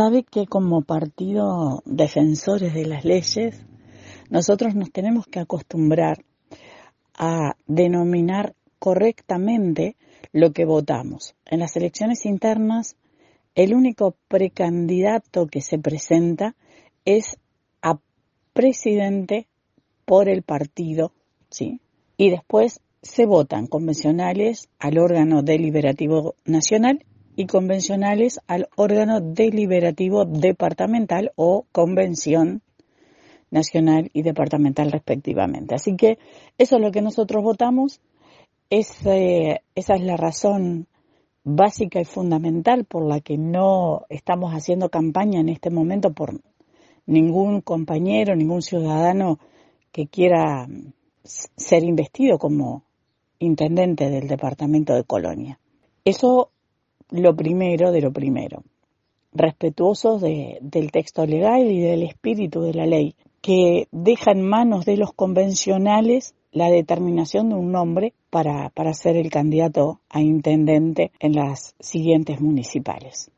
sabe que como partido defensores de las leyes, nosotros nos tenemos que acostumbrar a denominar correctamente lo que votamos. En las elecciones internas, el único precandidato que se presenta es a presidente por el partido, ¿sí? Y después se votan convencionales al órgano deliberativo nacional y convencionales al órgano deliberativo departamental o convención nacional y departamental respectivamente. Así que eso es lo que nosotros votamos, esa es la razón básica y fundamental por la que no estamos haciendo campaña en este momento por ningún compañero, ningún ciudadano que quiera ser investido como intendente del departamento de Colonia. Eso lo primero de lo primero, respetuosos del texto legal y del espíritu de la ley, que deja en manos de los convencionales la determinación de un nombre para, para ser el candidato a intendente en las siguientes municipales.